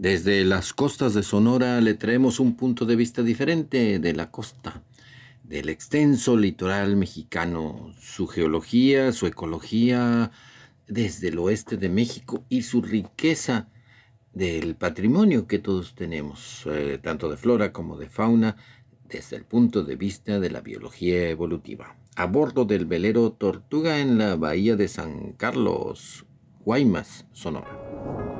Desde las costas de Sonora le traemos un punto de vista diferente de la costa, del extenso litoral mexicano, su geología, su ecología, desde el oeste de México y su riqueza del patrimonio que todos tenemos, eh, tanto de flora como de fauna, desde el punto de vista de la biología evolutiva. A bordo del velero Tortuga en la bahía de San Carlos, Guaymas, Sonora.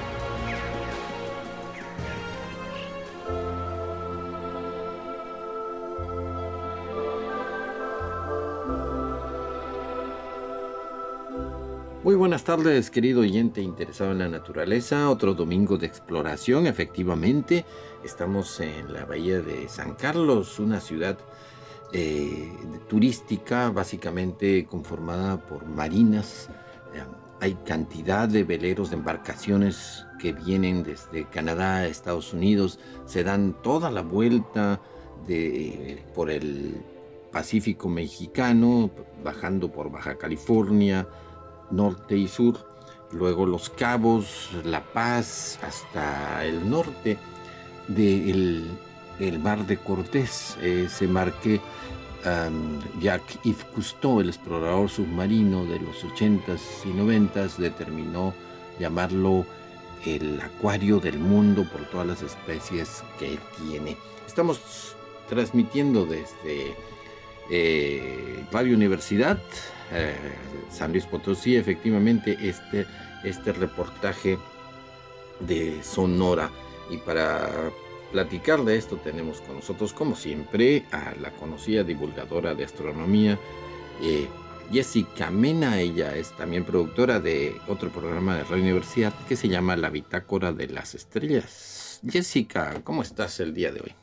Muy buenas tardes, querido oyente interesado en la naturaleza. Otro domingo de exploración, efectivamente. Estamos en la bahía de San Carlos, una ciudad eh, turística básicamente conformada por marinas. Eh, hay cantidad de veleros, de embarcaciones que vienen desde Canadá a Estados Unidos. Se dan toda la vuelta por el Pacífico mexicano, bajando por Baja California norte y sur, luego Los Cabos, La Paz, hasta el norte del el mar de Cortés, ese mar que Jacques-Yves Cousteau, el explorador submarino de los 80s y 90s, determinó llamarlo el acuario del mundo por todas las especies que tiene. Estamos transmitiendo desde eh, Universidad eh, San Luis Potosí, efectivamente, este, este reportaje de Sonora. Y para platicar de esto tenemos con nosotros, como siempre, a la conocida divulgadora de astronomía, eh, Jessica Mena. Ella es también productora de otro programa de Radio Universidad que se llama La Bitácora de las Estrellas. Jessica, ¿cómo estás el día de hoy?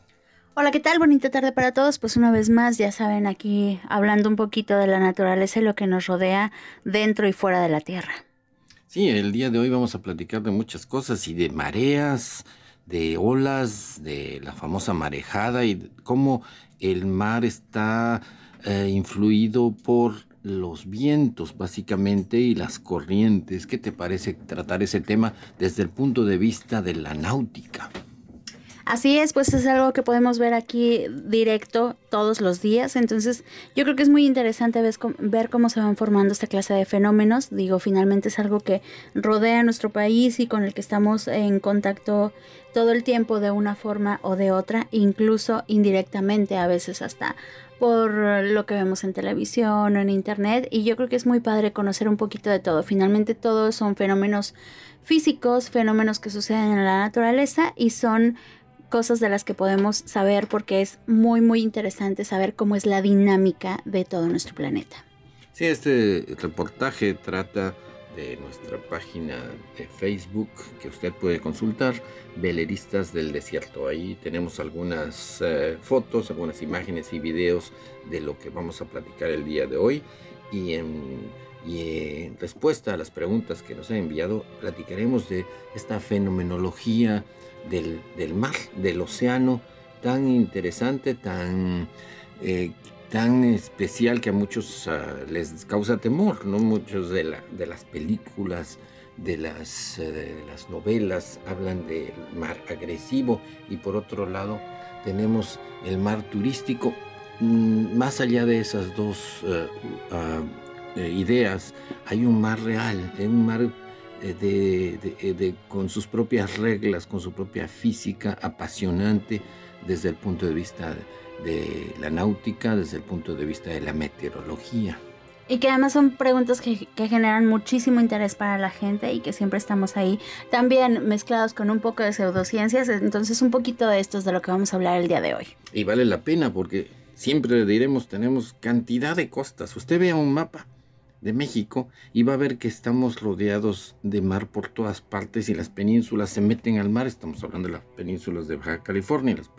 Hola, ¿qué tal? Bonita tarde para todos. Pues una vez más, ya saben, aquí hablando un poquito de la naturaleza y lo que nos rodea dentro y fuera de la Tierra. Sí, el día de hoy vamos a platicar de muchas cosas y de mareas, de olas, de la famosa marejada y cómo el mar está eh, influido por los vientos básicamente y las corrientes. ¿Qué te parece tratar ese tema desde el punto de vista de la náutica? Así es, pues es algo que podemos ver aquí directo todos los días. Entonces, yo creo que es muy interesante ver cómo se van formando esta clase de fenómenos. Digo, finalmente es algo que rodea nuestro país y con el que estamos en contacto todo el tiempo de una forma o de otra, incluso indirectamente, a veces hasta por lo que vemos en televisión o en internet. Y yo creo que es muy padre conocer un poquito de todo. Finalmente, todos son fenómenos físicos, fenómenos que suceden en la naturaleza y son cosas de las que podemos saber porque es muy muy interesante saber cómo es la dinámica de todo nuestro planeta. Sí, este reportaje trata de nuestra página de Facebook que usted puede consultar, Veleristas del Desierto. Ahí tenemos algunas eh, fotos, algunas imágenes y videos de lo que vamos a platicar el día de hoy. Y en, y en respuesta a las preguntas que nos han enviado, platicaremos de esta fenomenología del, mar, del océano, tan interesante, tan, eh, tan especial que a muchos ah, les causa temor, ¿no? Muchos de, la, de las películas, de las, eh, de las novelas hablan del mar agresivo y por otro lado tenemos el mar turístico. Mm, más allá de esas dos eh, ah, ideas, hay un mar real, un mar eh, eh, de, con sus propias reglas, con su propia física apasionante desde el punto de vista de la náutica, desde el punto de vista de la meteorología. Y que además son preguntas que, que, generan muchísimo interés para la gente y que siempre estamos ahí, también mezclados con un poco de pseudociencias. Entonces, un poquito de esto es de lo que vamos a hablar el día de hoy. Y vale la pena porque siempre diremos, tenemos cantidad de costas. Usted vea un mapa de México y va a ver que estamos rodeados de mar por todas partes y las penínsulas se meten al mar. Estamos hablando de las penínsulas de Baja California las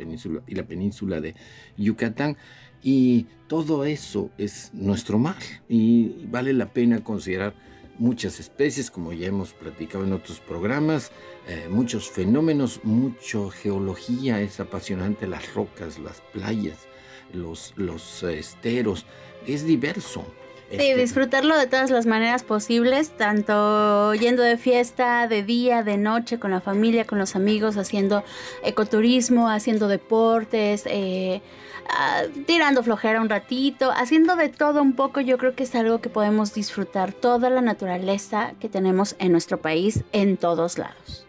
y la península de Yucatán. Y todo eso es nuestro mar y vale la pena considerar muchas especies, como ya hemos platicado en otros programas, eh, muchos fenómenos, mucha geología, es apasionante, las rocas, las playas, los, los eh, esteros, es diverso. Sí, este, disfrutarlo de todas las maneras posibles, tanto yendo de fiesta, de día, de noche, con la familia, con los amigos, haciendo ecoturismo, haciendo deportes, eh, ah, tirando flojera un ratito, haciendo de todo un poco, yo creo que es algo que podemos disfrutar, toda la naturaleza que tenemos en nuestro país en todos lados.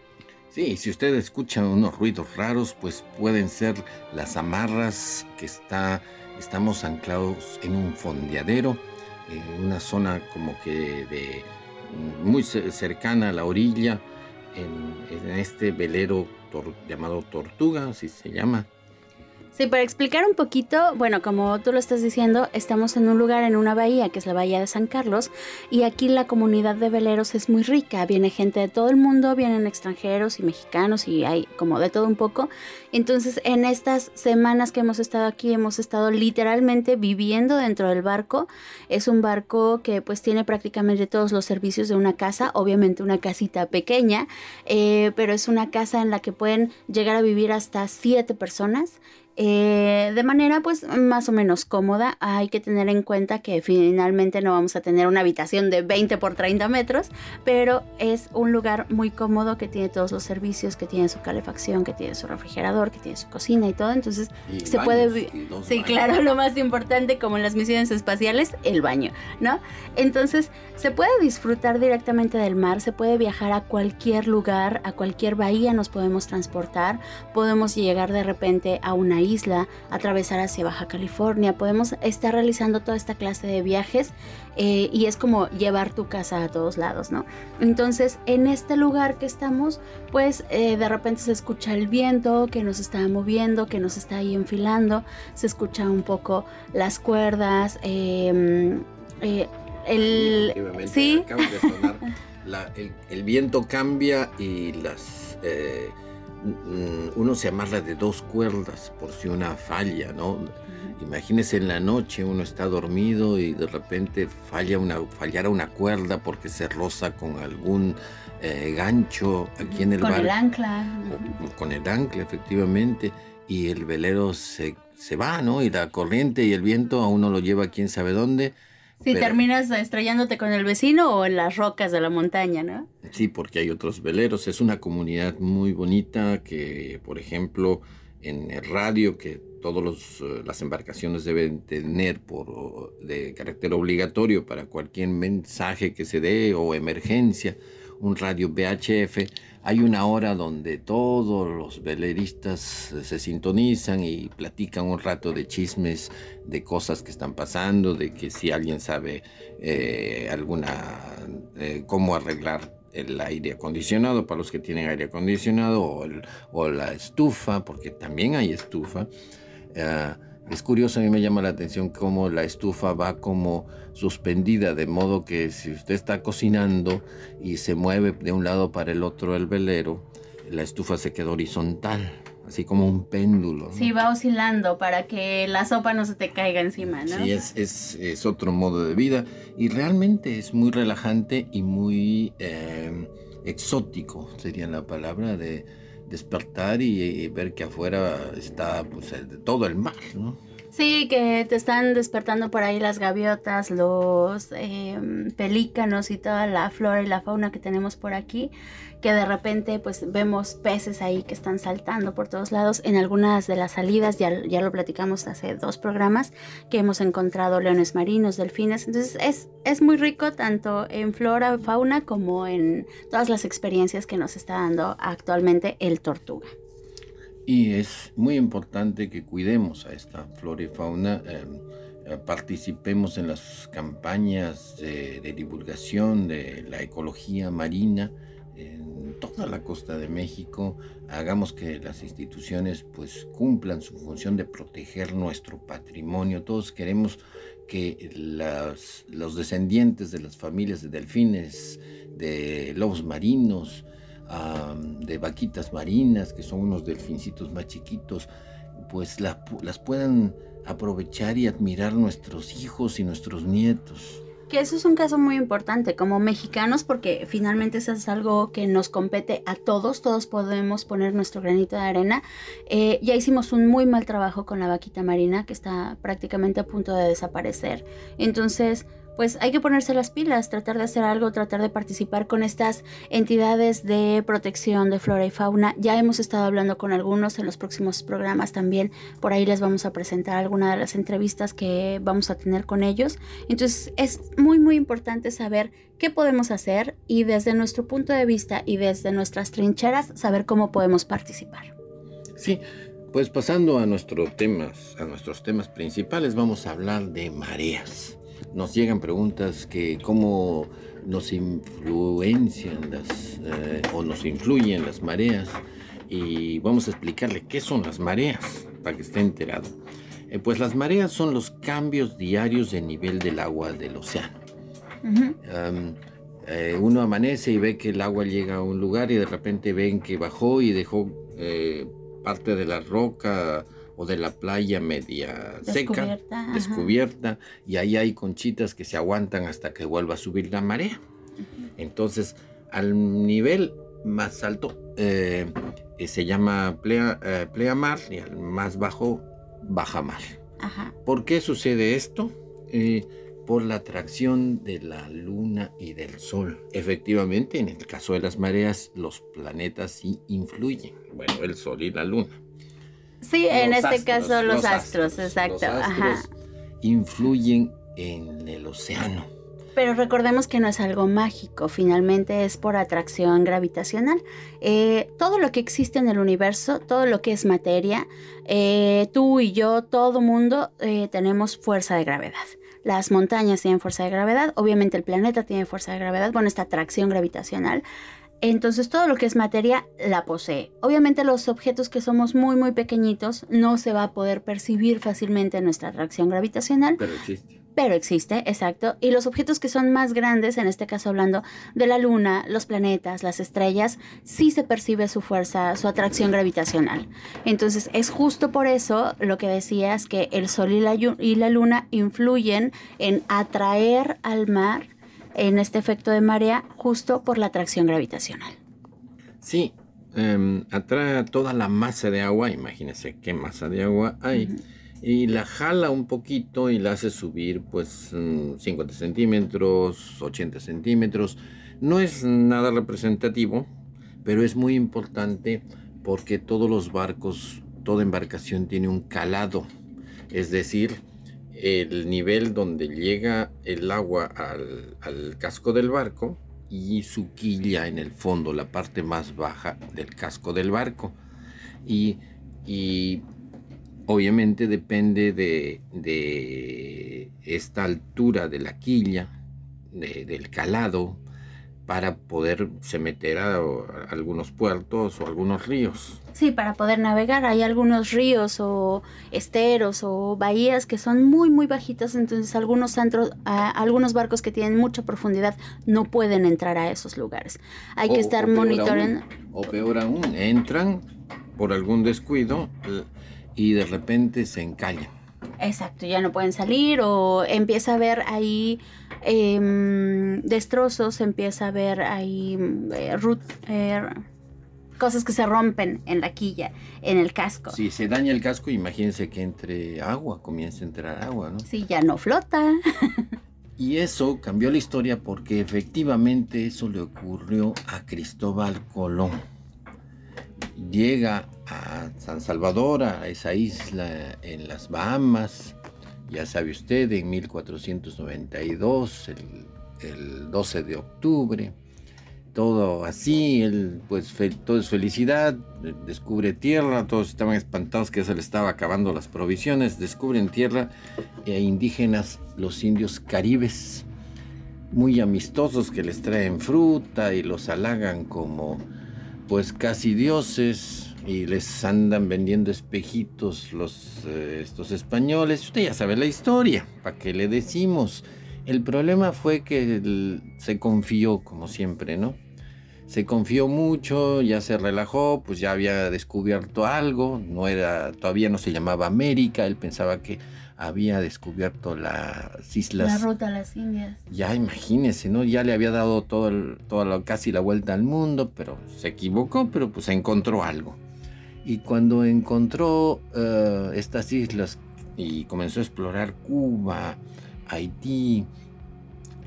Sí, si usted escucha unos ruidos raros, pues pueden ser las amarras que está, estamos anclados en un fondeadero en una zona como que de muy cercana a la orilla, en, este velero llamado Tortuga, así se llama, Sí, para explicar un poquito, bueno, como tú lo estás diciendo, estamos en un lugar, en una bahía, que es la Bahía de San Carlos, y aquí la comunidad de veleros es muy rica, viene gente de todo el mundo, vienen extranjeros y mexicanos y hay como de todo un poco. Entonces, en estas semanas que hemos estado aquí, hemos estado literalmente viviendo dentro del barco. Es un barco que pues tiene prácticamente todos los servicios de una casa, obviamente una casita pequeña, eh, pero es una casa en la que pueden llegar a vivir hasta siete personas. Eh, de manera pues más o menos cómoda. Hay que tener en cuenta que finalmente no vamos a tener una habitación de 20 por 30 metros, pero es un lugar muy cómodo que tiene todos los servicios, que tiene su calefacción, que tiene su refrigerador, que tiene su cocina y todo. Entonces se puede... Sí, claro, lo más importante como en las misiones espaciales, el baño, ¿no? Entonces se puede disfrutar directamente del mar, se puede viajar a cualquier lugar, a cualquier bahía nos podemos transportar, podemos llegar de repente a una isla, atravesar hacia Baja California, podemos estar realizando toda esta clase de viajes eh, y es como llevar tu casa a todos lados, ¿no? Entonces, en este lugar que estamos, pues eh, de repente se escucha el viento que nos está moviendo, que nos está ahí enfilando, se escucha un poco las cuerdas, em, eh, el... Sí, el, viento cambia y las uno se amarra de dos cuerdas por si una falla, ¿no? Imagínese en la noche uno está dormido y de repente falla una, fallara una cuerda porque se roza con algún eh, gancho aquí en el Con el ancla. con el ancla, efectivamente, y el velero se, se va, ¿no? Y la corriente y el viento a uno lo lleva quién sabe dónde si terminas estrellándote con el vecino o en las rocas de la montaña, ¿no? Sí, porque hay otros veleros. Es una comunidad muy bonita que, por ejemplo, en el radio que todas eh, las embarcaciones deben tener por de carácter obligatorio para cualquier mensaje que se dé o emergencia, un radio VHF hay una hora donde todos los veleristas se sintonizan y platican un rato de chismes, de cosas que están pasando, de que si alguien sabe eh, alguna, eh, cómo arreglar el aire acondicionado para los que tienen aire acondicionado o, o la estufa, porque también hay estufa. Eh, es curioso, a mí me llama la atención cómo la estufa va como suspendida, de modo que si usted está cocinando y se mueve de un lado para el otro el velero, la estufa se queda horizontal, así como un péndulo. Sí, va oscilando para que la sopa no se te caiga encima, ¿no? Sí, es, es, otro modo de vida y realmente es muy relajante y muy eh, exótico, sería la palabra de despertar y, ver que afuera está pues, todo el mar, ¿no? Sí, que te están despertando por ahí las gaviotas, los em, pelícanos y toda la flora y la fauna que tenemos por aquí, que de repente pues vemos peces ahí que están saltando por todos lados. En algunas de las salidas, ya, ya lo platicamos hace dos programas, que hemos encontrado leones marinos, delfines. Entonces es, es muy rico tanto en flora, fauna, como en todas las experiencias que nos está dando actualmente el tortuga. Y es muy importante que cuidemos a esta flora y fauna, em, eh, participemos en las campañas de, divulgación de la ecología marina en toda la costa de México, hagamos que las instituciones pues cumplan su función de proteger nuestro patrimonio. Todos queremos que los descendientes de las familias de delfines, de lobos marinos, de vaquitas marinas, que son unos delfincitos más chiquitos, pues las puedan aprovechar y admirar nuestros hijos y nuestros nietos. Que eso es un caso muy importante como mexicanos porque finalmente eso es algo que nos compete a todos, todos podemos poner nuestro granito de arena. Eh, ya hicimos un muy mal trabajo con la vaquita marina que está prácticamente a punto de desaparecer. Entonces, pues hay que ponerse las pilas, tratar de hacer algo, tratar de participar con estas entidades de protección de flora y fauna. Ya hemos estado hablando con algunos en los próximos programas también. Por ahí les vamos a presentar alguna de las entrevistas que vamos a tener con ellos. Entonces es muy muy importante saber qué podemos hacer y desde nuestro punto de vista y desde nuestras trincheras saber cómo podemos participar. Sí, pues pasando a nuestros temas, a nuestros temas principales, vamos a hablar de mareas nos llegan preguntas que cómo nos influencian las eh, o nos influyen las mareas y vamos a explicarle qué son las mareas para que esté enterado. Eh, pues las mareas son los cambios diarios de nivel del agua del océano. Eh, uno amanece y ve que el agua llega a un lugar y de repente ven que bajó y dejó parte de la roca o de la playa media seca, descubierta, y ahí hay conchitas que se aguantan hasta que vuelva a subir la marea. Entonces, al nivel más alto eh, eh, se llama plea, eh, pleamar y al más bajo bajamar. Ajá. ¿Por qué sucede esto? por la atracción de la luna y del sol. Efectivamente, en el caso de las mareas, los planetas sí influyen. Bueno, el sol y la luna. Sí, en este caso los, astros, exacto. influyen en el océano. Pero recordemos que no es algo mágico, finalmente es por atracción gravitacional. Eh, todo lo que existe en el universo, todo lo que es materia, eh, tú y yo, todo mundo eh, tenemos fuerza de gravedad. Las montañas tienen fuerza de gravedad, obviamente el planeta tiene fuerza de gravedad, bueno, esta atracción gravitacional. Entonces todo lo que es materia la posee. Obviamente los objetos que somos muy muy pequeñitos no se va a poder percibir fácilmente nuestra atracción gravitacional. Pero existe. Pero existe, exacto. Y los objetos que son más grandes, en este caso hablando de la Luna, los planetas, las estrellas, sí se percibe su fuerza, su atracción gravitacional. Entonces es justo por eso lo que decías que el Sol y la, y la Luna influyen en atraer al mar en este efecto de marea justo por la atracción gravitacional. Sí, em, atrae toda la masa de agua, imagínense qué masa de agua hay, y la jala un poquito y la hace subir pues 50 mm, centímetros, 80 centímetros. No es nada representativo, pero es muy importante porque todos los barcos, toda embarcación tiene un calado, es decir, el nivel donde llega el agua al, casco del barco y su quilla en el fondo, la parte más baja del casco del barco. Y, obviamente depende de, esta altura de la quilla, del calado, para poderse meter a, algunos puertos o algunos ríos. Sí, para poder navegar. Hay algunos ríos o esteros o bahías que son muy, muy bajitas, entonces algunos, algunos barcos que tienen mucha profundidad no pueden entrar a esos lugares. Hay que estar monitoreando. O peor aún, entran por algún descuido y de repente se encallan. Exacto, ya no pueden salir o empieza a haber ahí em, destrozos, empieza a haber ahí eh, eh, cosas que se rompen en la quilla, en el casco. Si se daña el casco, imagínense que entre agua, comienza a entrar agua, ¿no? Sí, ya no flota. y eso cambió la historia porque efectivamente eso le ocurrió a Cristóbal Colón. Llega a San Salvador, a esa isla en las Bahamas, ya sabe usted, en 1492, el, 12 de octubre, todo así, él, pues todo es felicidad, descubre tierra, todos estaban espantados que se le estaba acabando las provisiones, descubren tierra e indígenas, los indios caribes, muy amistosos que les traen fruta y los halagan como pues casi dioses y les andan vendiendo espejitos los eh, estos españoles. Usted ya sabe la historia, ¿para qué le decimos? El problema fue que se confió, como siempre, ¿no? Se confió mucho, ya se relajó, pues ya había descubierto algo, no era, todavía no se llamaba América, él pensaba que había descubierto las islas. La ruta a las Indias. Ya imagínese, ¿no? Ya le había dado todo toda casi la vuelta al mundo, pero se equivocó, pero pues encontró algo. Y cuando encontró eh, estas islas y comenzó a explorar Cuba, Haití,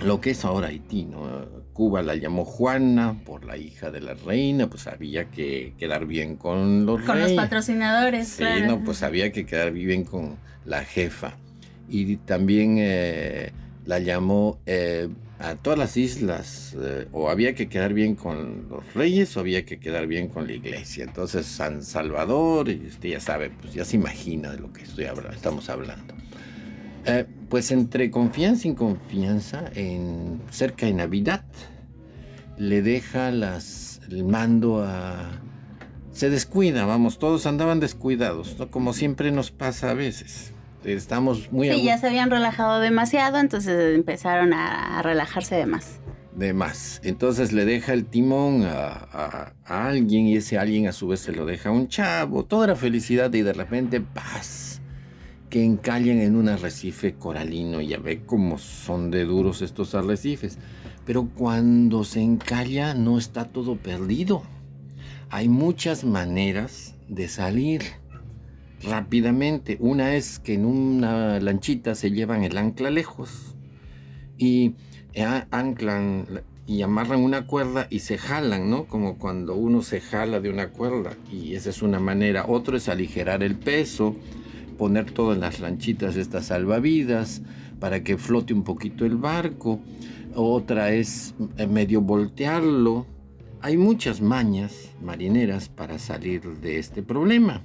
lo que es ahora Haití, ¿no? Cuba la llamó Juana por la hija de la reina, pues había que quedar bien con los Con los patrocinadores, sí, no, pues había que quedar bien con la jefa. Y también eh, la llamó eh, a todas las islas, eh, o había que quedar bien con los reyes o había que quedar bien con la iglesia. Entonces San Salvador, y usted ya sabe, pues ya se imagina de lo que estoy hablando, estamos hablando. Eh, pues entre confianza y confianza, en, cerca de Navidad, le deja las, el mando a... Se descuida, vamos, todos andaban descuidados, como siempre nos pasa a veces. Estamos muy... Sí, ya se habían relajado demasiado, entonces empezaron a, relajarse de más. De más. Entonces le deja el timón a, a alguien y ese alguien a su vez se lo deja a un chavo. Toda la felicidad y de repente paz que encallan en un arrecife coralino. Ya ve cómo son de duros estos arrecifes. Pero cuando se encalla no está todo perdido. Hay muchas maneras de salir rápidamente. Una es que en una lanchita se llevan el ancla lejos y anclan y amarran una cuerda y se jalan, ¿no? Como cuando uno se jala de una cuerda y esa es una manera. Otro es aligerar el peso poner todas las lanchitas estas salvavidas para que flote un poquito el barco. Otra es eh, medio voltearlo. Hay muchas mañas marineras para salir de este problema.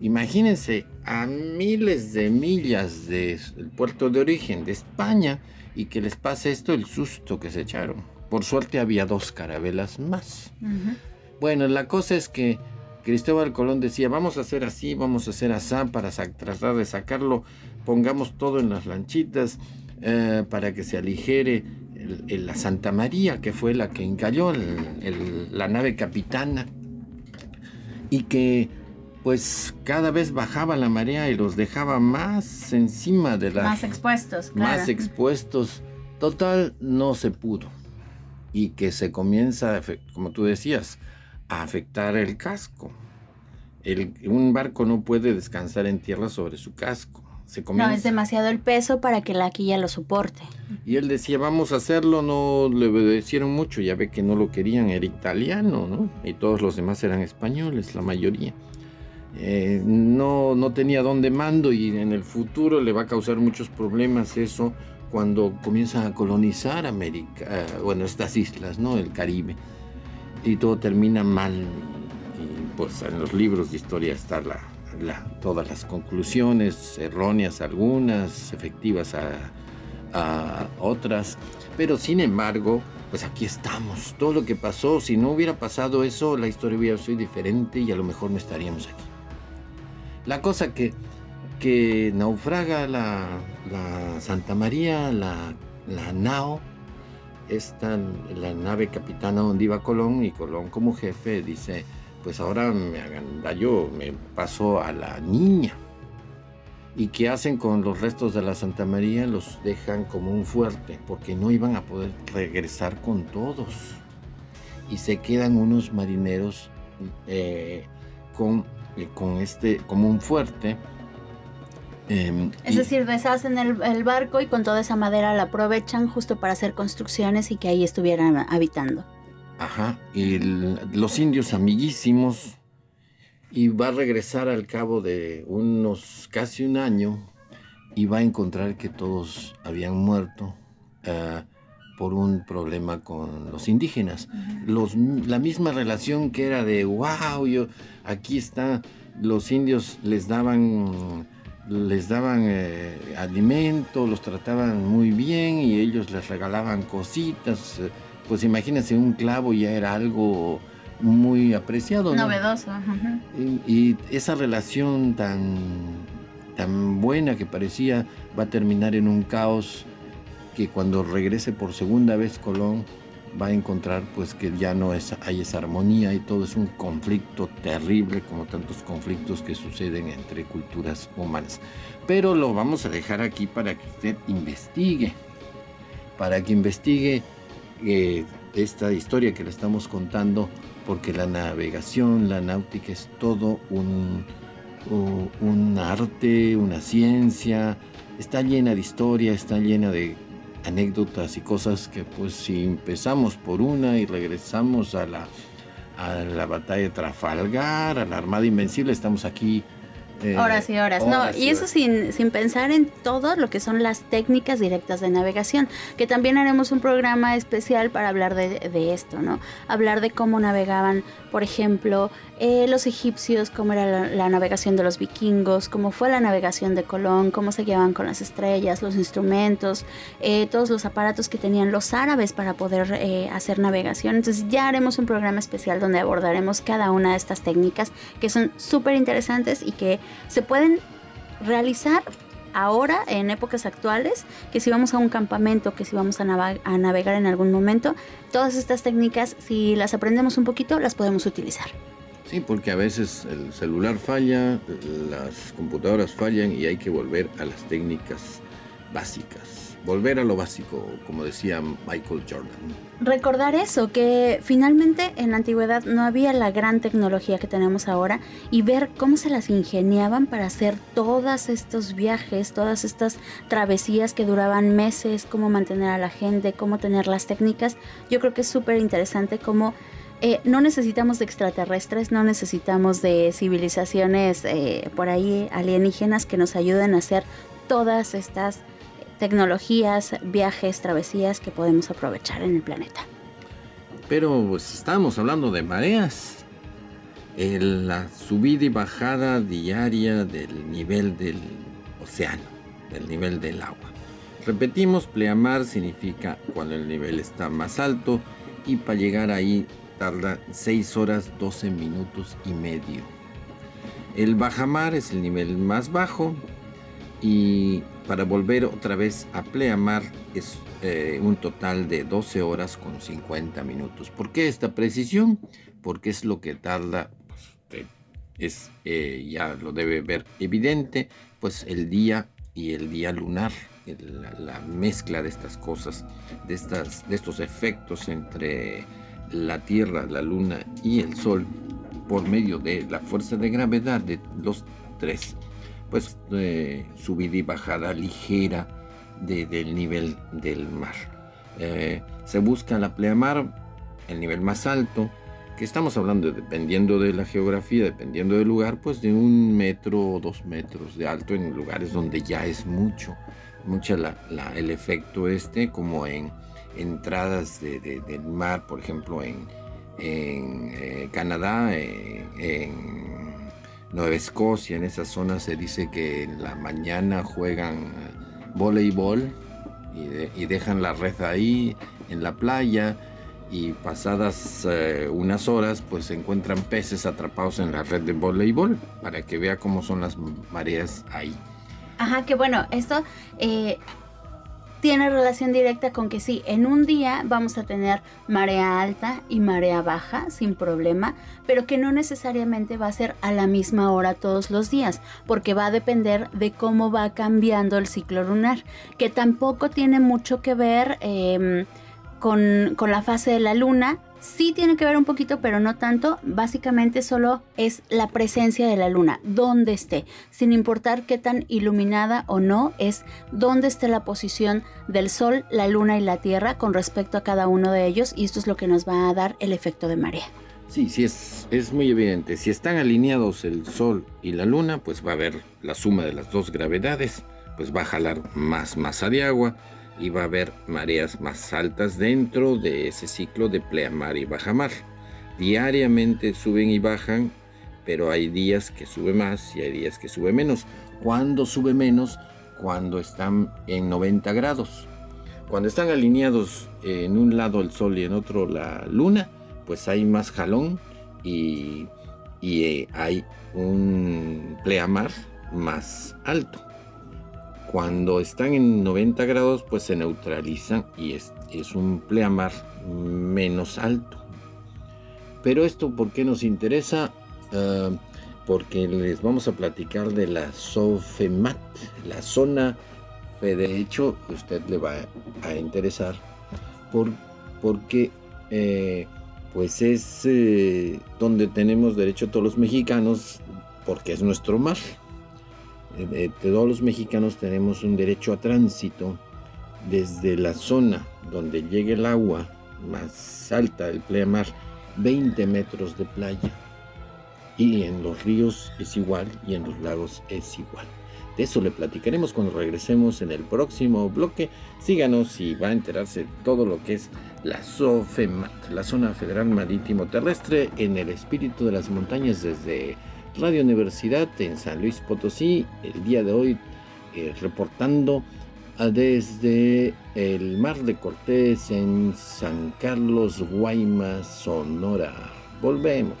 Imagínense a miles de millas del puerto de origen de España y que les pase esto el susto que se echaron. Por suerte había dos carabelas más. Bueno, la cosa es que Cristóbal Colón decía, vamos a hacer así, vamos a hacer así para tratar de sacarlo, pongamos todo en las lanchitas eh, para que se aligere la Santa María, que fue la que encalló la nave capitana, y que pues cada vez bajaba la marea y los dejaba más encima de la... Más expuestos, claro. Más expuestos. Total, no se pudo. Y que se comienza, como tú decías, a afectar el casco. un barco no puede descansar en tierra sobre su casco. Se no, es demasiado el peso para que la quilla lo soporte. Y él decía, vamos a hacerlo, no le obedecieron mucho, ya ve que no lo querían, era italiano, ¿no? Y todos los demás eran españoles, la mayoría. Eh, no, no tenía dónde mando y en el futuro le va a causar muchos problemas eso cuando comienza a colonizar América, eh, bueno, estas islas, ¿no? El Caribe y todo termina mal. Y, pues en los libros de historia están la, todas las conclusiones, erróneas algunas, efectivas a, a otras. Pero sin embargo, pues aquí estamos. Todo lo que pasó, si no hubiera pasado eso, la historia hubiera sido diferente y a lo mejor no estaríamos aquí. La cosa que, que naufraga la, la Santa María, la, la Nao, esta, la nave capitana donde iba Colón y Colón como jefe dice, pues ahora me yo me paso a la niña. ¿Y qué hacen con los restos de la Santa María? Los dejan como un fuerte, porque no iban a poder regresar con todos. Y se quedan unos marineros eh, eh, con este, como un fuerte, Em, es decir, deshacen el, el, barco y con toda esa madera la aprovechan justo para hacer construcciones y que ahí estuvieran habitando. Ajá, y los indios amiguísimos, y va a regresar al cabo de unos casi un año y va a encontrar que todos habían muerto uh, por un problema con los indígenas. los, la misma relación que era de, wow, yo, aquí está, los indios les daban les daban eh, alimento, los trataban muy bien y ellos les regalaban cositas. Pues imagínense, un clavo ya era algo muy apreciado. Novedoso. Y, esa relación tan, tan buena que parecía va a terminar en un caos que cuando regrese por segunda vez Colón va a encontrar pues que ya no es, hay esa armonía y todo es un conflicto terrible como tantos conflictos que suceden entre culturas humanas. Pero lo vamos a dejar aquí para que usted investigue, para que investigue eh, esta historia que le estamos contando, porque la navegación, la náutica es todo un, un arte, una ciencia, está llena de historia, está llena de anécdotas y cosas que pues si empezamos por una y regresamos a la, a la batalla de Trafalgar, a la Armada Invencible, estamos aquí eh, horas y horas. no, y, eso sin, sin, pensar en todo lo que son las técnicas directas de navegación, que también haremos un programa especial para hablar de, de esto, ¿no? Hablar de cómo navegaban, por ejemplo, eh, los egipcios, cómo era la, navegación de los vikingos, cómo fue la navegación de Colón, cómo se llevaban con las estrellas, los instrumentos, eh, todos los aparatos que tenían los árabes para poder hacer navegación. Entonces ya haremos un programa especial donde abordaremos cada una de estas técnicas que son súper interesantes y que se pueden realizar ahora en épocas actuales, que si vamos a un campamento, que si vamos a, navegar en algún momento, todas estas técnicas, si las aprendemos un poquito, las podemos utilizar. Sí, porque a veces el celular falla, las computadoras fallan y hay que volver a las técnicas básicas volver a lo básico, como decía Michael Jordan. Recordar eso, que finalmente en la antigüedad no había la gran tecnología que tenemos ahora y ver cómo se las ingeniaban para hacer todos estos viajes, todas estas travesías que duraban meses, cómo mantener a la gente, cómo tener las técnicas. Yo creo que es súper interesante cómo... Eh, no necesitamos de extraterrestres, no necesitamos de civilizaciones eh, por ahí alienígenas que nos ayuden a hacer todas estas tecnologías, viajes, travesías que podemos aprovechar en el planeta. Pero pues estamos hablando de mareas. la subida y bajada diaria del nivel del océano, del nivel del agua. Repetimos, pleamar significa cuando el nivel está más alto y para llegar ahí tarda 6 horas 12 minutos y medio. El bajamar es el nivel más bajo y para volver otra vez a pleamar es eh, un total de 12 horas con 50 minutos. ¿Por qué esta precisión? Porque es lo que tarda, pues, es, eh, ya lo debe ver evidente, pues el día y el día lunar, la, mezcla de estas cosas, de, estas, de estos efectos entre la Tierra, la Luna y el Sol, por medio de la fuerza de gravedad de los tres pues subida y bajada ligera del nivel del mar. Eh, se busca la pleamar, el nivel más alto, que estamos hablando, dependiendo de la geografía, dependiendo del lugar, pues de un metro o dos metros de alto en lugares donde ya es mucho, mucha el efecto este, como en entradas del mar, por ejemplo en, eh, Canadá, en Nueva Escocia, en esa zona se dice que en la mañana juegan voleibol y, dejan la red ahí en la playa y pasadas eh, unas horas pues se encuentran peces atrapados en la red de voleibol para que vea cómo son las mareas ahí. Ajá, que bueno, esto eh, tiene relación directa con que sí, en un día vamos a tener marea alta y marea baja sin problema, pero que no necesariamente va a ser a la misma hora todos los días, porque va a depender de cómo va cambiando el ciclo lunar, que tampoco tiene mucho que ver em, con, con la fase de la luna, Sí tiene que ver un poquito, pero no tanto. Básicamente solo es la presencia de la luna, donde esté, sin importar qué tan iluminada o no, es donde esté la posición del sol, la luna y la tierra con respecto a cada uno de ellos y esto es lo que nos va a dar el efecto de marea. Sí, sí, es, es muy evidente. Si están alineados el sol y la luna, pues va a haber la suma de las dos gravedades, pues va a jalar más masa de agua y va a haber mareas más altas dentro de ese ciclo de pleamar y bajamar. Diariamente suben y bajan, pero hay días que sube más y hay días que sube menos. ¿Cuándo sube menos? Cuando están en 90 grados. Cuando están alineados en un lado el sol y en otro la luna, pues hay más jalón y, y hay un pleamar más alto. Cuando están en 90 grados, pues se neutralizan y es, es un pleamar menos alto. Pero esto, ¿por qué nos interesa? Ah, porque les vamos a platicar de la SOFEMAT, la zona de hecho usted le va a interesar por, porque eh, pues es eh, donde tenemos derecho todos los mexicanos porque es nuestro mar. Eh, todos los mexicanos tenemos un derecho a tránsito desde la zona donde llegue el agua más alta del pleamar, 20 metros de playa. Y en los ríos es igual y en los lagos es igual. De eso le platicaremos cuando regresemos en el próximo bloque. Síganos y va a enterarse todo lo que es la SOFEMAT, la Zona Federal Marítimo Terrestre, en el espíritu de las montañas desde Radio Universidad en San Luis Potosí. El día de hoy eh, reportando desde el Mar de Cortés en San Carlos, Guaymas, Sonora. Volvemos.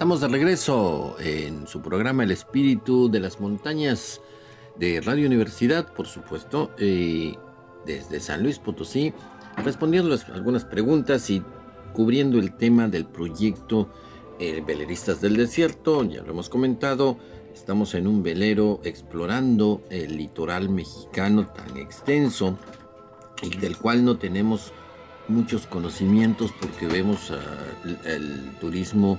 Estamos de regreso en su programa El Espíritu de las Montañas de Radio Universidad, por supuesto, desde San Luis Potosí, respondiendo algunas preguntas y cubriendo el tema del proyecto eh, Veleristas del Desierto. Ya lo hemos comentado, estamos en un velero explorando el litoral mexicano tan extenso y del cual no tenemos muchos conocimientos porque vemos el turismo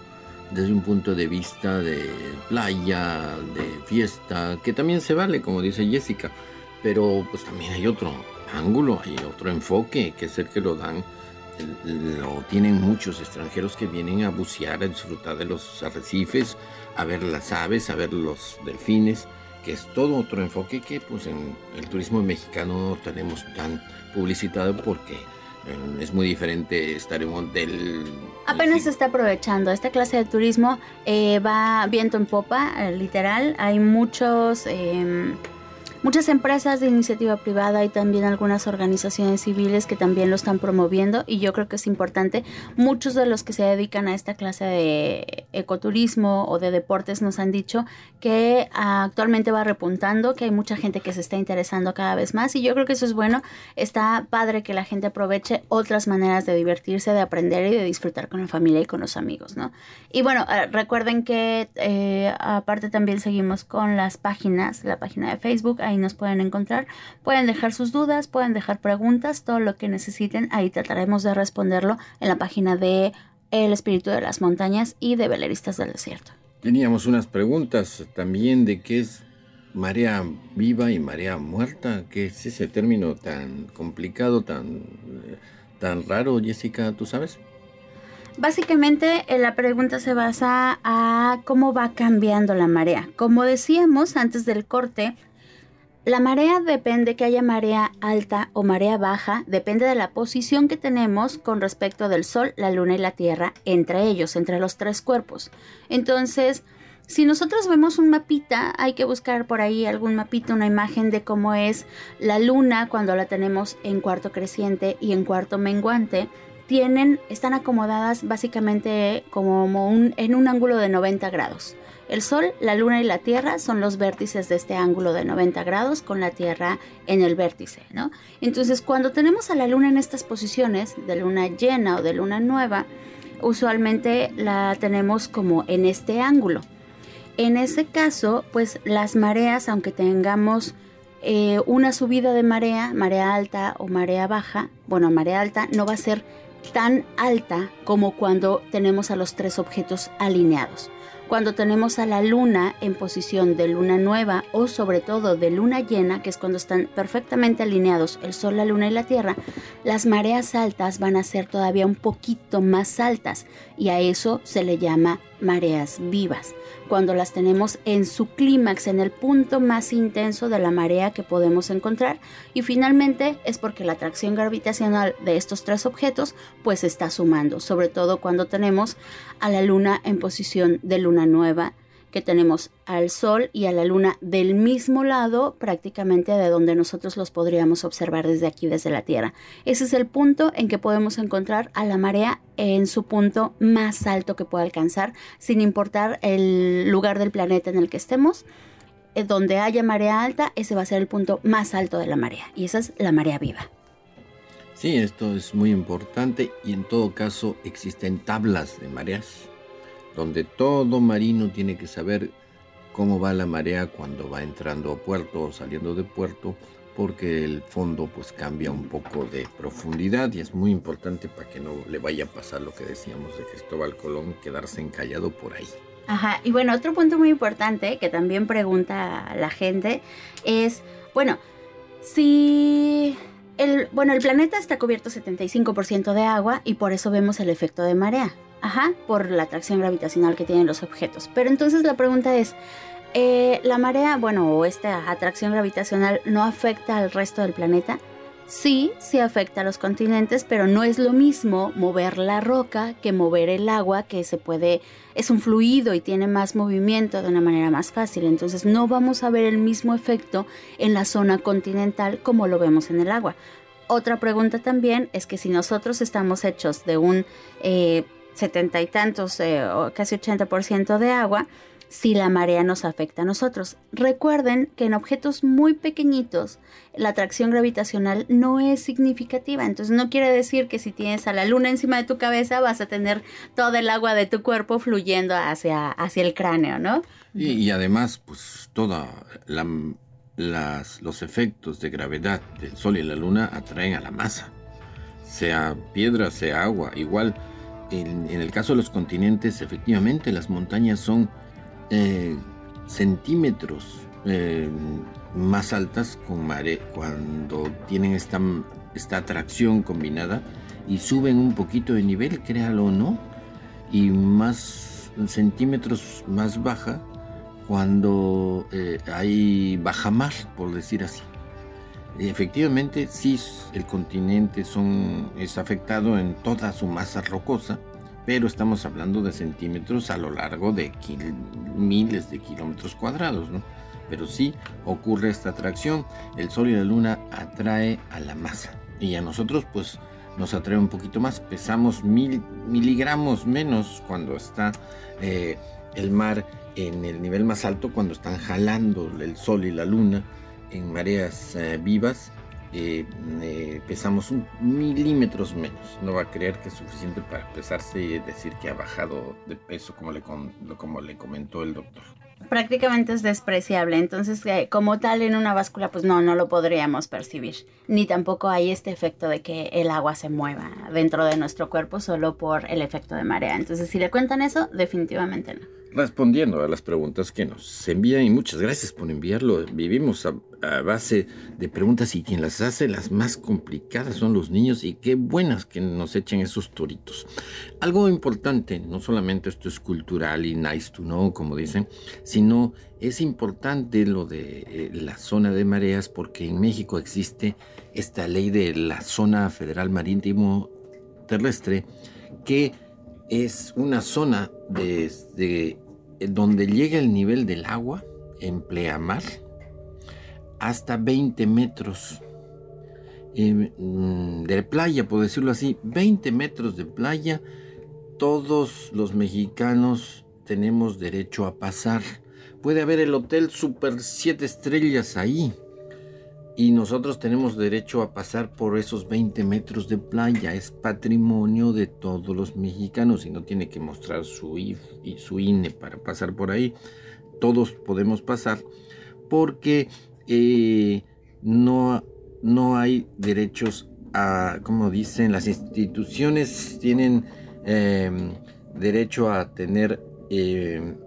desde un punto de vista de playa, de fiesta, que también se vale, como dice Jessica, pero pues también hay otro ángulo, hay otro enfoque, que es el que lo dan, lo tienen muchos extranjeros que vienen a bucear, a disfrutar de los arrecifes, a ver las aves, a ver los delfines, que es todo otro enfoque que pues en el turismo mexicano no tenemos tan publicitado porque es muy diferente estar en un hotel. Apenas se está aprovechando. Esta clase de turismo eh, va viento en popa, eh, literal. Hay muchos em, muchas empresas de iniciativa privada y también algunas organizaciones civiles que también lo están promoviendo y yo creo que es importante. Muchos de los que se dedican a esta clase de ecoturismo o de deportes nos han dicho que actualmente va repuntando, que hay mucha gente que se está interesando cada vez más y yo creo que eso es bueno. Está padre que la gente aproveche otras maneras de divertirse, de aprender y de disfrutar con la familia y con los amigos, ¿no? Y bueno, eh, recuerden que eh, aparte también seguimos con las páginas, la página de Facebook, ahí nos pueden encontrar. Pueden dejar sus dudas, pueden dejar preguntas, todo lo que necesiten. Ahí trataremos de responderlo en la página de El Espíritu de las Montañas y de Veleristas del Desierto. Teníamos unas preguntas también de qué es marea viva y marea muerta, qué es ese término tan complicado, tan, tan raro, Jessica, ¿tú sabes? Básicamente eh, la pregunta se basa a cómo va cambiando la marea. Como decíamos antes del corte, la marea depende que haya marea alta o marea baja, depende de la posición que tenemos con respecto del Sol, la Luna y la Tierra, entre ellos, entre los tres cuerpos. Entonces, si nosotros vemos un mapita, hay que buscar por ahí algún mapita, una imagen de cómo es la Luna cuando la tenemos en cuarto creciente y en cuarto menguante. Tienen, están acomodadas básicamente como un, en un ángulo de 90 grados. El Sol, la Luna y la Tierra son los vértices de este ángulo de 90 grados con la Tierra en el vértice, ¿no? Entonces, cuando tenemos a la Luna en estas posiciones, de luna llena o de luna nueva, usualmente la tenemos como en este ángulo. En ese caso, pues las mareas, aunque tengamos eh, una subida de marea, marea alta o marea baja, bueno, marea alta no va a ser tan alta como cuando tenemos a los tres objetos alineados. Cuando tenemos a la luna en posición de luna nueva o sobre todo de luna llena, que es cuando están perfectamente alineados el Sol, la Luna y la Tierra, las mareas altas van a ser todavía un poquito más altas y a eso se le llama mareas vivas, cuando las tenemos en su clímax, en el punto más intenso de la marea que podemos encontrar. Y finalmente es porque la atracción gravitacional de estos tres objetos pues está sumando, sobre todo cuando tenemos a la luna en posición de luna nueva que tenemos al Sol y a la Luna del mismo lado prácticamente de donde nosotros los podríamos observar desde aquí, desde la Tierra. Ese es el punto en que podemos encontrar a la marea en su punto más alto que pueda alcanzar, sin importar el lugar del planeta en el que estemos. Eh, donde haya marea alta, ese va a ser el punto más alto de la marea y esa es la marea viva. Sí, esto es muy importante y en todo caso existen tablas de mareas donde todo marino tiene que saber cómo va la marea cuando va entrando a puerto o saliendo de puerto, porque el fondo pues cambia un poco de profundidad y es muy importante para que no le vaya a pasar lo que decíamos de Cristóbal Colón, quedarse encallado por ahí. Ajá, y bueno, otro punto muy importante que también pregunta la gente es, bueno, si el, bueno, el planeta está cubierto 75% de agua y por eso vemos el efecto de marea. Ajá, por la atracción gravitacional que tienen los objetos. Pero entonces la pregunta es, eh, ¿la marea, bueno, o esta atracción gravitacional no afecta al resto del planeta? Sí, sí afecta a los continentes, pero no es lo mismo mover la roca que mover el agua, que se puede, es un fluido y tiene más movimiento de una manera más fácil. Entonces no vamos a ver el mismo efecto en la zona continental como lo vemos en el agua. Otra pregunta también es que si nosotros estamos hechos de un eh, setenta y tantos eh, o casi 80% de agua si la marea nos afecta a nosotros. Recuerden que en objetos muy pequeñitos la atracción gravitacional no es significativa, entonces no quiere decir que si tienes a la luna encima de tu cabeza vas a tener todo el agua de tu cuerpo fluyendo hacia, hacia el cráneo, ¿no? Y, además, pues toda los efectos de gravedad del Sol y la Luna atraen a la masa, sea piedra, sea agua, igual en, el caso de los continentes, efectivamente, las montañas son eh, centímetros eh, más altas con mare cuando tienen esta, atracción combinada y suben un poquito de nivel, créalo o no, y más centímetros más baja cuando eh, hay bajamar, por decir así. Efectivamente, sí, el continente son, es afectado en toda su masa rocosa, pero estamos hablando de centímetros a lo largo de miles de kilómetros cuadrados, ¿no? Pero sí ocurre esta atracción, el Sol y la Luna atrae a la masa y a nosotros pues nos atrae un poquito más, pesamos mil miligramos menos cuando está eh, el mar en el nivel más alto, cuando están jalando el Sol y la Luna en mareas eh, vivas, eh, eh, pesamos un milímetros menos. No va a creer que es suficiente para pesarse y decir que ha bajado de peso como le, como le comentó el doctor. Prácticamente es despreciable, entonces como tal en una báscula pues no, no lo podríamos percibir. Ni tampoco hay este efecto de que el agua se mueva dentro de nuestro cuerpo solo por el efecto de marea. Entonces si le cuentan eso, definitivamente no respondiendo a las preguntas que nos envían y muchas gracias por enviarlo. Vivimos a, base de preguntas y quien las hace las más complicadas son los niños y qué buenas que nos echen esos toritos. Algo importante, no solamente esto es cultural y nice to know, como dicen, sino es importante lo de eh, la zona de mareas porque en México existe esta ley de la zona federal marítimo terrestre que es una zona desde donde llega el nivel del agua en pleamar hasta 20 metros mm, de playa, por decirlo así, 20 metros de playa, todos los mexicanos tenemos derecho a pasar. Puede haber el hotel Super 7 estrellas ahí, y nosotros tenemos derecho a pasar por esos 20 metros de playa. Es patrimonio de todos los mexicanos y no tiene que mostrar su IF y su INE para pasar por ahí. Todos podemos pasar porque eh, no, no hay derechos a, como dicen, las instituciones tienen em, derecho a tener em,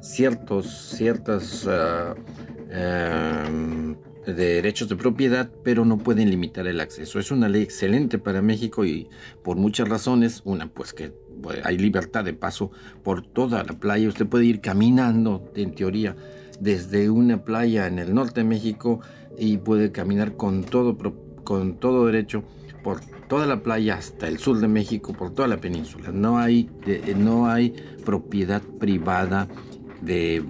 ciertos, ciertas... Em, de derechos de propiedad, pero no pueden limitar el acceso. Es una ley excelente para México y por muchas razones. Una, pues que pues, hay libertad de paso por toda la playa. Usted puede ir caminando, en teoría, desde una playa en el norte de México y puede caminar con todo, con todo derecho por toda la playa hasta el sur de México, por toda la península. No hay, no hay propiedad privada de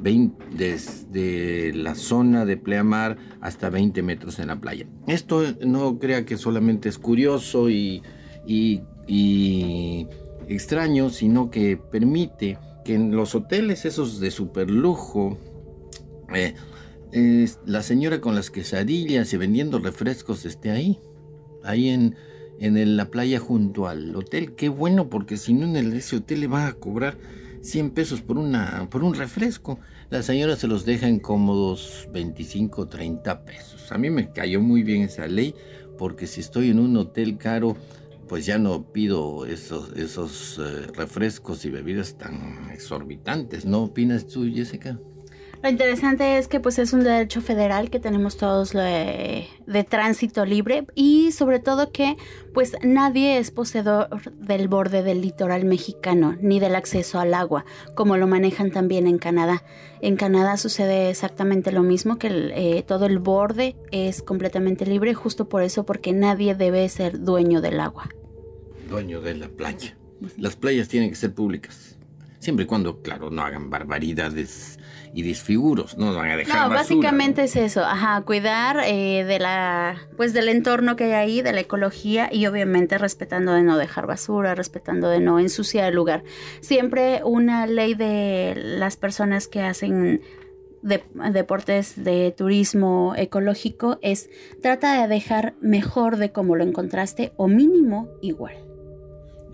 desde la zona de pleamar hasta 20 metros en la playa. Esto no crea que solamente es curioso y, y, extraño, sino que permite que en los hoteles esos de super lujo, eh, la señora con las quesadillas y vendiendo refrescos esté ahí, ahí en, en la playa junto al hotel. Qué bueno, porque si no en ese hotel le van a cobrar 100 pesos por, una, por un refresco. La señora se los deja en cómodos 25, 30 pesos. A mí me cayó muy bien esa ley porque si estoy en un hotel caro, pues ya no pido esos, esos eh, refrescos y bebidas tan exorbitantes. ¿No opinas tú, Jessica? Lo interesante es que pues es un derecho federal que tenemos todos de, tránsito libre y sobre todo que pues nadie es poseedor del borde del litoral mexicano ni del acceso al agua como lo manejan también en Canadá. En Canadá sucede exactamente lo mismo que eh, todo el borde es completamente libre justo por eso porque nadie debe ser dueño del agua. Dueño de la playa. Las playas tienen que ser públicas. Siempre y cuando, claro, no hagan barbaridades y disfiguros, no van a dejar. No, básicamente es eso, ajá, cuidar eh, de la, pues del entorno que hay ahí, de la ecología y obviamente respetando de no dejar basura, respetando de no ensuciar el lugar. Siempre una ley de las personas que hacen deportes de turismo ecológico es trata de dejar mejor de como lo encontraste o mínimo igual.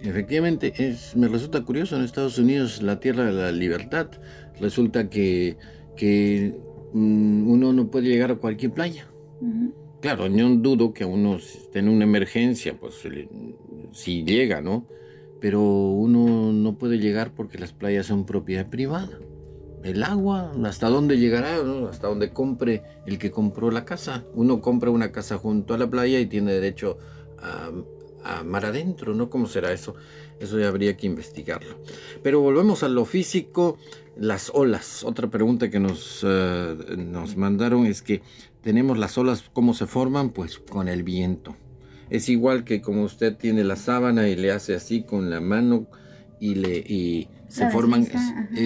Efectivamente, es, me resulta curioso en Estados Unidos, la tierra de la libertad, resulta que, que mm, uno no puede llegar a cualquier playa. Claro, no dudo que uno esté en una emergencia, pues si llega, ¿no? Pero uno no puede llegar porque las playas son propiedad privada. El agua, hasta dónde llegará, hasta dónde compre el que compró la casa. Uno compra una casa junto a la playa y tiene derecho a, a mar adentro, ¿no? ¿Cómo será eso? Eso ya habría que investigarlo. Pero volvemos a lo físico, las olas. Otra pregunta que nos, eh, nos mandaron es que tenemos las olas, ¿cómo se forman? Pues con el viento. Es igual que como usted tiene la sábana y le hace así con la mano y, le, y se, forman,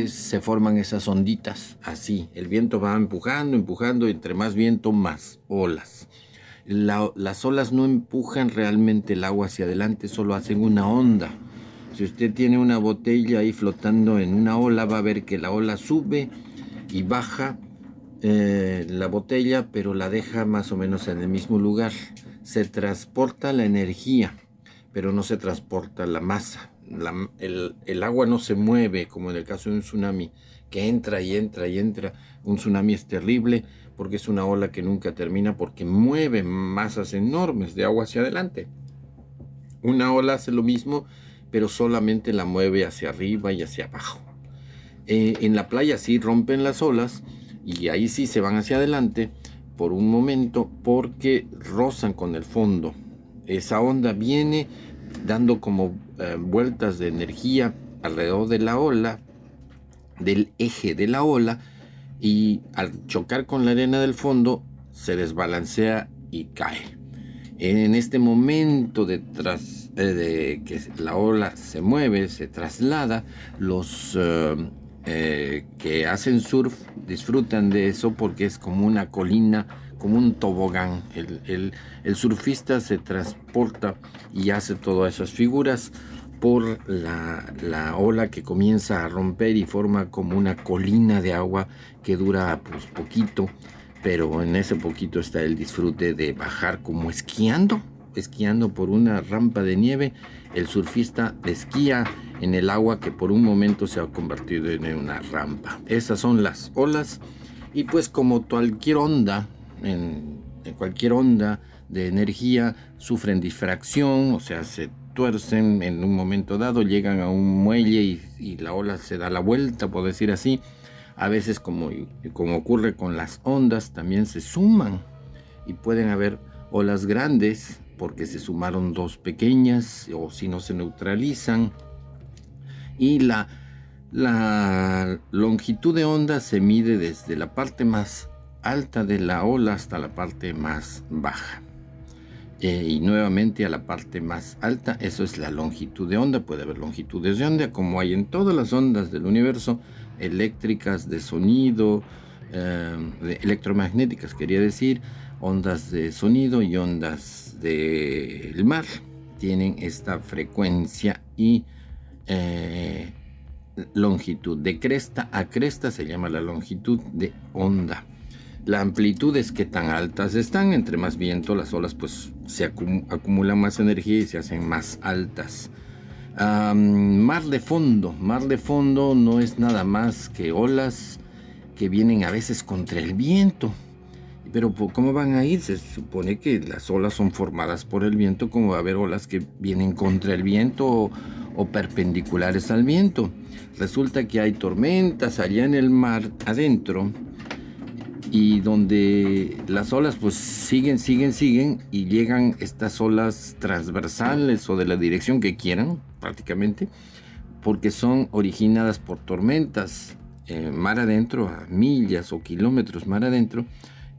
se forman esas onditas así. El viento va empujando, empujando, entre más viento, más olas las olas no empujan realmente el agua hacia adelante, solo hacen una onda. Si usted tiene una botella ahí flotando en una ola, va a ver que la ola sube y baja eh, la botella, pero la deja más o menos en el mismo lugar. Se transporta la energía, pero no se transporta la masa. el, el, agua no se mueve como en el caso de un tsunami, que entra y entra y entra. Un tsunami es terrible porque es una ola que nunca termina porque mueve masas enormes de agua hacia adelante. Una ola hace lo mismo, pero solamente la mueve hacia arriba y hacia abajo. Eh, en la playa sí rompen las olas y ahí sí se van hacia adelante por un momento porque rozan con el fondo. Esa onda viene dando como eh, vueltas de energía alrededor de la ola, del eje de la ola, y al chocar con la arena del fondo se desbalancea y cae. En este momento de, de que la ola se mueve, se traslada, los eh, eh, que hacen surf disfrutan de eso porque es como una colina, como un tobogán. El, el surfista se transporta y hace todas esas figuras por la, ola que comienza a romper y forma como una colina de agua que dura pues poquito, pero en ese poquito está el disfrute de bajar como esquiando, esquiando por una rampa de nieve. El surfista esquía en el agua que por un momento se ha convertido en una rampa. Esas son las olas y pues como cualquier onda, en, cualquier onda de energía, sufren difracción, o sea, se tuercen en un momento dado, llegan a un muelle y, la ola se da la vuelta, por decir así. A veces, como, como ocurre con las ondas, también se suman y pueden haber olas grandes porque se sumaron dos pequeñas o si no se neutralizan. Y la, la longitud de onda se mide desde la parte más alta de la ola hasta la parte más baja. Eh, y nuevamente a la parte más alta, eso es la longitud de onda. Puede haber longitudes de onda, como hay en todas las ondas del universo, eléctricas, de sonido, eh, electromagnéticas, quería decir, ondas de sonido y ondas del mar. Tienen esta frecuencia y eh, longitud. De cresta a cresta se llama la longitud de onda. La amplitud es que tan altas están, entre más viento las olas pues se acumula más energía y se hacen más altas. mar de fondo, mar de fondo no es nada más que olas que vienen a veces contra el viento. Pero ¿cómo van a ir? Se supone que las olas son formadas por el viento, como va a haber olas que vienen contra el viento o perpendiculares al viento. Resulta que hay tormentas allá en el mar adentro y donde las olas pues siguen, siguen, siguen y llegan estas olas transversales o de la dirección que quieran prácticamente porque son originadas por tormentas eh, mar adentro a millas o kilómetros mar adentro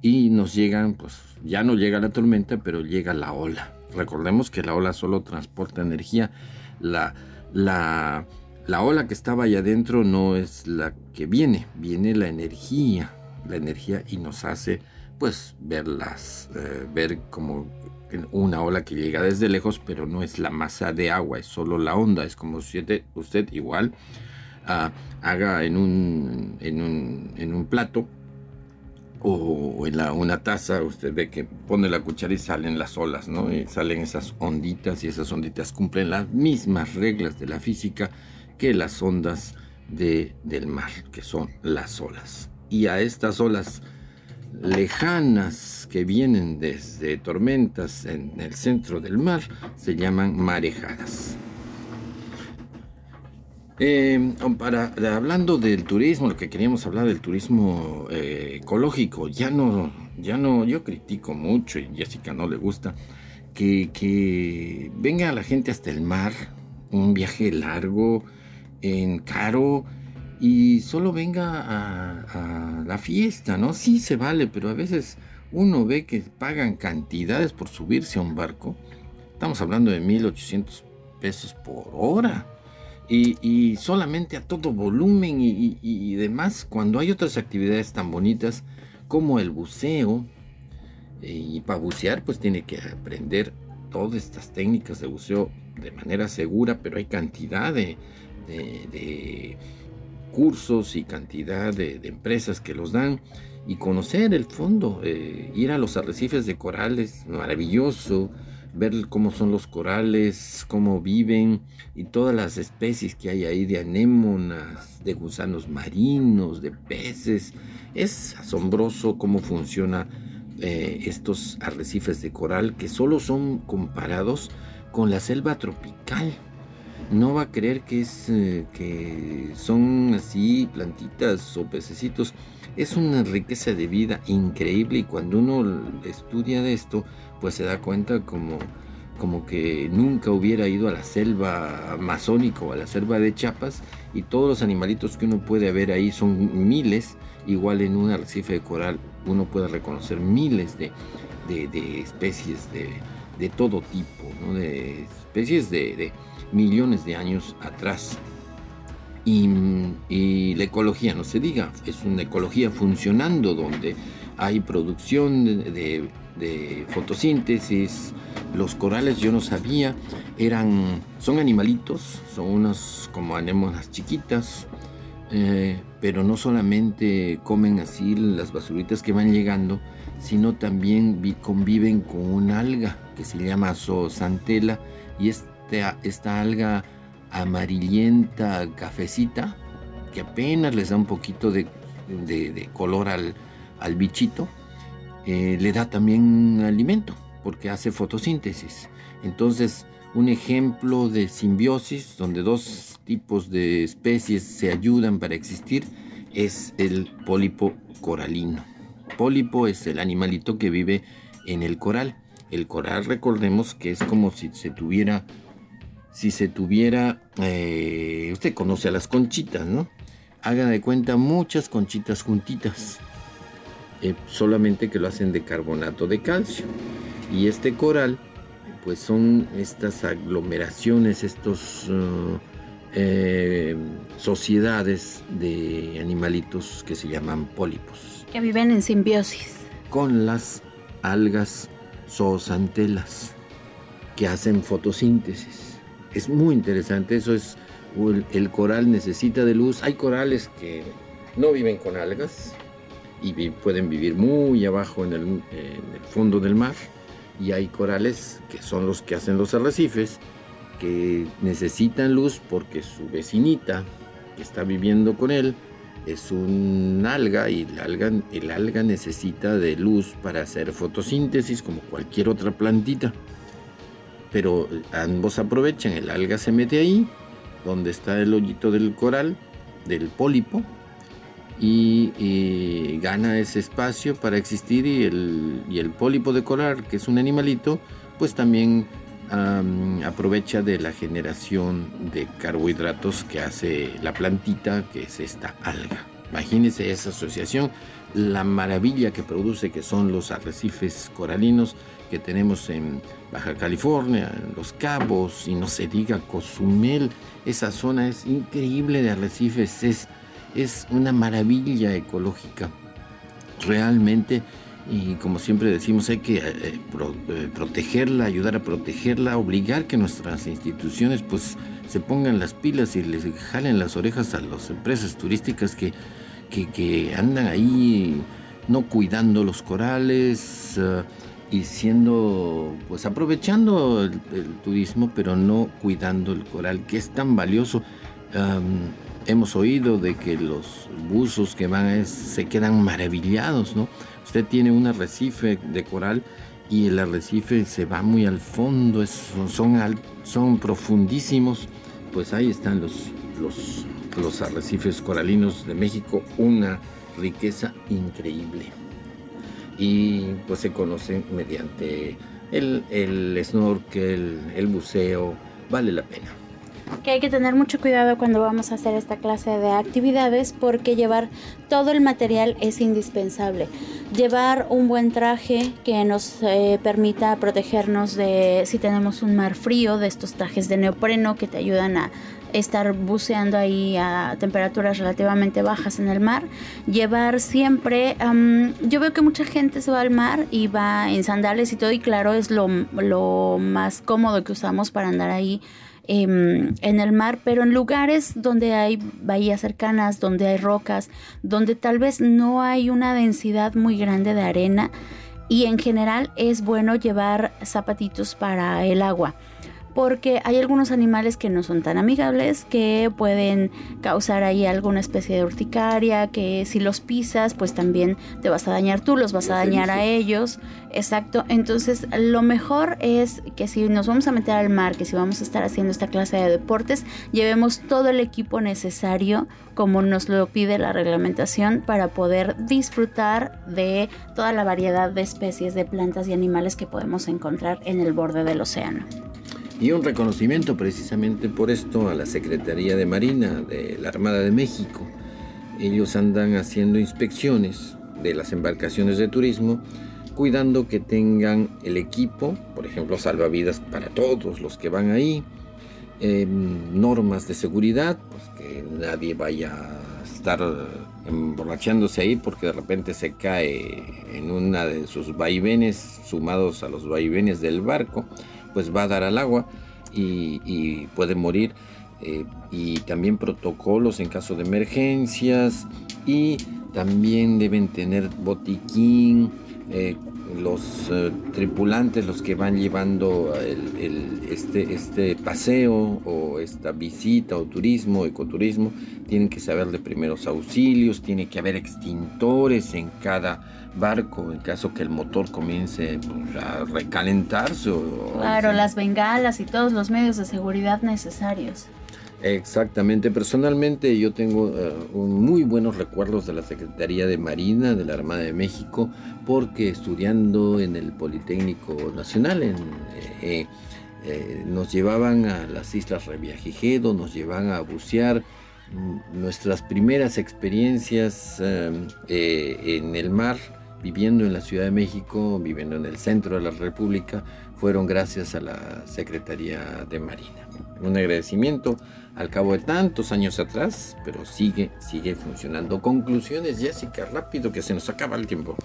y nos llegan pues ya no llega la tormenta pero llega la ola. Recordemos que la ola solo transporta energía. La, la, la ola que estaba allá adentro no es la que viene viene la energía. La energía y nos hace pues verlas, eh, ver como una ola que llega desde lejos, pero no es la masa de agua, es solo la onda, es como si usted, igual ah, haga en un, en un, en un plato o en la, una taza, usted ve que pone la cuchara y salen las olas, ¿no? Y salen esas onditas y esas onditas cumplen las mismas reglas de la física que las ondas de, del mar, que son las olas y a estas olas lejanas que vienen desde tormentas en el centro del mar se llaman marejadas. Eh, para, hablando del turismo, lo que queríamos hablar del turismo eh, ecológico, ya no, ya no, yo critico mucho y Jessica no le gusta que, que venga la gente hasta el mar, un viaje largo, en caro, y solo venga a, la fiesta, ¿no? Sí se vale, pero a veces uno ve que pagan cantidades por subirse a un barco. Estamos hablando de 1800 pesos por hora. Y, solamente a todo volumen y, demás, cuando hay otras actividades tan bonitas como el buceo, eh, y para bucear pues tiene que aprender todas estas técnicas de buceo de manera segura, pero hay cantidad de cursos y cantidad de, empresas que los dan. Y conocer el fondo, eh, ir a los arrecifes de corales, maravilloso, ver cómo son los corales, cómo viven y todas las especies que hay ahí de anémonas, de gusanos marinos, de peces. Es asombroso cómo funciona eh, estos arrecifes de coral que solo son comparados con la selva tropical no va a creer que es eh, que son así plantitas o pececitos. Es una riqueza de vida increíble y cuando uno estudia de esto, pues se da cuenta como, como que nunca hubiera ido a la selva amazónica o a la selva de Chiapas y todos los animalitos que uno puede ver ahí son miles. Igual en un arrecife de coral uno puede reconocer miles de, especies de, todo tipo, de especies de millones de años atrás. Y, la ecología, no se diga, es una ecología funcionando donde hay producción de, fotosíntesis. Los corales yo no sabía, eran, son animalitos, son unas como anémonas chiquitas, eh, pero no solamente comen así las basuritas que van llegando, sino también conviven con un alga que se llama zoosantela y es esta alga amarillenta, cafecita, que apenas les da un poquito de, color al, bichito, eh, le da también alimento, porque hace fotosíntesis. Entonces, un ejemplo de simbiosis, donde dos tipos de especies se ayudan para existir, es el pólipo coralino. Pólipo es el animalito que vive en el coral. El coral, recordemos que es como si se tuviera si se tuviera, eh, usted conoce a las conchitas, ¿no? Haga de cuenta muchas conchitas juntitas, eh, solamente que lo hacen de carbonato de calcio. Y este coral, pues son estas aglomeraciones, estos uh, eh, sociedades de animalitos que se llaman pólipos. Que viven en simbiosis. Con las algas zoosantelas que hacen fotosíntesis. Es muy interesante, eso es, el, coral necesita de luz. Hay corales que no viven con algas y pueden vivir muy abajo en el, fondo del mar. Y hay corales que son los que hacen los arrecifes que necesitan luz porque su vecinita que está viviendo con él es un alga y el alga, el alga necesita de luz para hacer fotosíntesis como cualquier otra plantita. Pero ambos aprovechan, el alga se mete ahí, donde está el hoyito del coral, del pólipo, y, gana ese espacio para existir y el, y el pólipo de coral, que es un animalito, pues también aprovecha de la generación de carbohidratos que hace la plantita, que es esta alga. Imagínense esa asociación, la maravilla que produce, que son los arrecifes coralinos que tenemos en Baja California, en Los Cabos, y no se diga Cozumel. Esa zona es increíble de arrecifes, es, es una maravilla ecológica. Realmente y como siempre decimos hay que eh, eh, protegerla, ayudar a protegerla, obligar que nuestras instituciones pues se pongan las pilas y les jalen las orejas a las empresas turísticas que, que, andan ahí no cuidando los corales eh, y siendo pues aprovechando el, turismo pero no cuidando el coral que es tan valioso. Hemos oído de que los buzos que van se quedan maravillados, ¿no? Usted tiene un arrecife de coral y el arrecife se va muy al fondo, son, son profundísimos. Pues ahí están los, los, los arrecifes coralinos de México, una riqueza increíble. Y pues se conocen mediante el, el snorkel, el buceo, vale la pena que hay que tener mucho cuidado cuando vamos a hacer esta clase de actividades porque llevar todo el material es indispensable. Llevar un buen traje que nos eh, permita protegernos de si tenemos un mar frío, de estos trajes de neopreno que te ayudan a estar buceando ahí a temperaturas relativamente bajas en el mar. Llevar siempre, yo veo que mucha gente se va al mar y va en sandales y todo y claro es lo, lo más cómodo que usamos para andar ahí Em, en el mar, pero en lugares donde hay bahías cercanas, donde hay rocas, donde tal vez no hay una densidad muy grande de arena y en general es bueno llevar zapatitos para el agua porque hay algunos animales que no son tan amigables, que pueden causar ahí alguna especie de urticaria, que si los pisas, pues también te vas a dañar tú, los vas a dañar a ellos. Exacto, entonces lo mejor es que si nos vamos a meter al mar, que si vamos a estar haciendo esta clase de deportes, llevemos todo el equipo necesario como nos lo pide la reglamentación para poder disfrutar de toda la variedad de especies de plantas y animales que podemos encontrar en el borde del océano. Y un reconocimiento precisamente por esto a la Secretaría de Marina de la Armada de México. Ellos andan haciendo inspecciones de las embarcaciones de turismo, cuidando que tengan el equipo, por ejemplo, salvavidas para todos los que van ahí, em, normas de seguridad, pues que nadie vaya a estar emborrachándose ahí porque de repente se cae en una de sus vaivenes sumados a los vaivenes del barco pues va a dar al agua y, puede morir. Eh, y también protocolos en caso de emergencias y también deben tener botiquín, eh, los eh, tripulantes, los que van llevando este, este paseo o esta visita o turismo, ecoturismo, tienen que saber de primeros auxilios, tiene que haber extintores en cada barco en caso que el motor comience pues, a recalentarse. claro, las bengalas y todos los medios de seguridad necesarios. Exactamente, personalmente yo tengo eh, muy buenos recuerdos de la Secretaría de Marina de la Armada de México porque estudiando en el Politécnico Nacional en, eh, eh, nos llevaban a las islas Reviajigedo, nos llevaban a bucear. Nuestras primeras experiencias em, eh, en el mar, viviendo en la Ciudad de México, viviendo en el centro de la República, fueron gracias a la Secretaría de Marina. Un agradecimiento al cabo de tantos años atrás, pero sigue, sigue funcionando. Conclusiones, Jessica, rápido que se nos acaba el tiempo.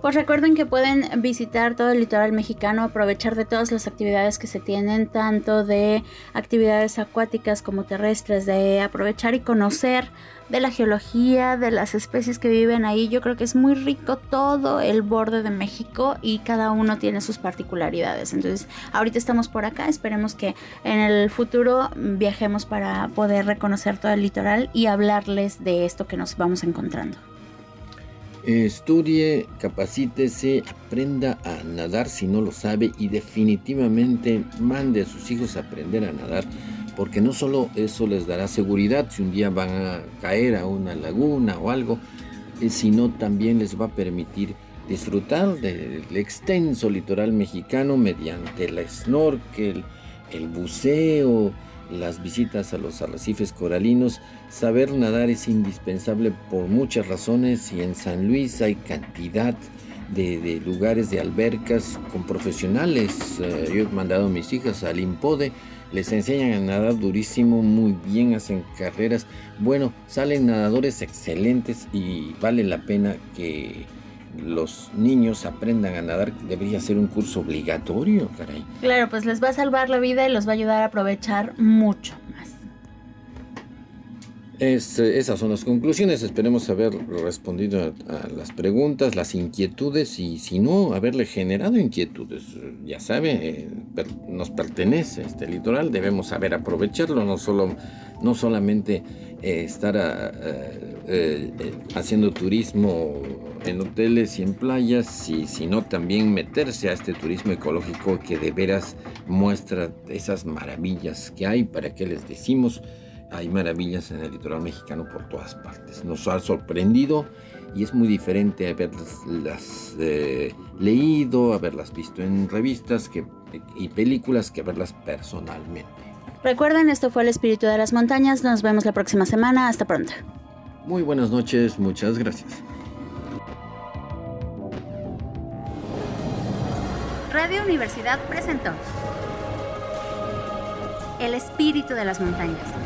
Pues recuerden que pueden visitar todo el litoral mexicano, aprovechar de todas las actividades que se tienen, tanto de actividades acuáticas como terrestres, de aprovechar y conocer de la geología, de las especies que viven ahí. Yo creo que es muy rico todo el borde de México y cada uno tiene sus particularidades. Entonces, ahorita estamos por acá, esperemos que en el futuro viajemos para poder reconocer todo el litoral y hablarles de esto que nos vamos encontrando. Estudie, capacítese, aprenda a nadar si no lo sabe y definitivamente mande a sus hijos a aprender a nadar porque no solo eso les dará seguridad si un día van a caer a una laguna o algo, eh, sino también les va a permitir disfrutar del extenso litoral mexicano mediante el snorkel, el buceo, las visitas a los arrecifes coralinos. Saber nadar es indispensable por muchas razones y en San Luis hay cantidad de, lugares de albercas con profesionales. Eh, yo he mandado a mis hijas al Impode les enseñan a nadar durísimo, muy bien, hacen carreras. Bueno, salen nadadores excelentes y vale la pena que los niños aprendan a nadar. Debería ser un curso obligatorio, caray. Claro, pues les va a salvar la vida y los va a ayudar a aprovechar mucho más. esas son las conclusiones. Esperemos haber respondido a, las preguntas, las inquietudes y si no, haberle generado inquietudes. Ya sabe, eh, nos pertenece este litoral, debemos saber aprovecharlo, no, solo, no solamente eh, estar eh, haciendo turismo en hoteles y en playas, sino también meterse a este turismo ecológico que de veras muestra esas maravillas que hay, para que les decimos hay maravillas en el litoral mexicano por todas partes. Nos ha sorprendido y es muy diferente haberlas eh, leído, haberlas visto en revistas y películas que verlas personalmente. Recuerden, esto fue El Espíritu de las Montañas. Nos vemos la próxima semana. Hasta pronto. Muy buenas noches, muchas gracias. Radio Universidad presentó El Espíritu de las Montañas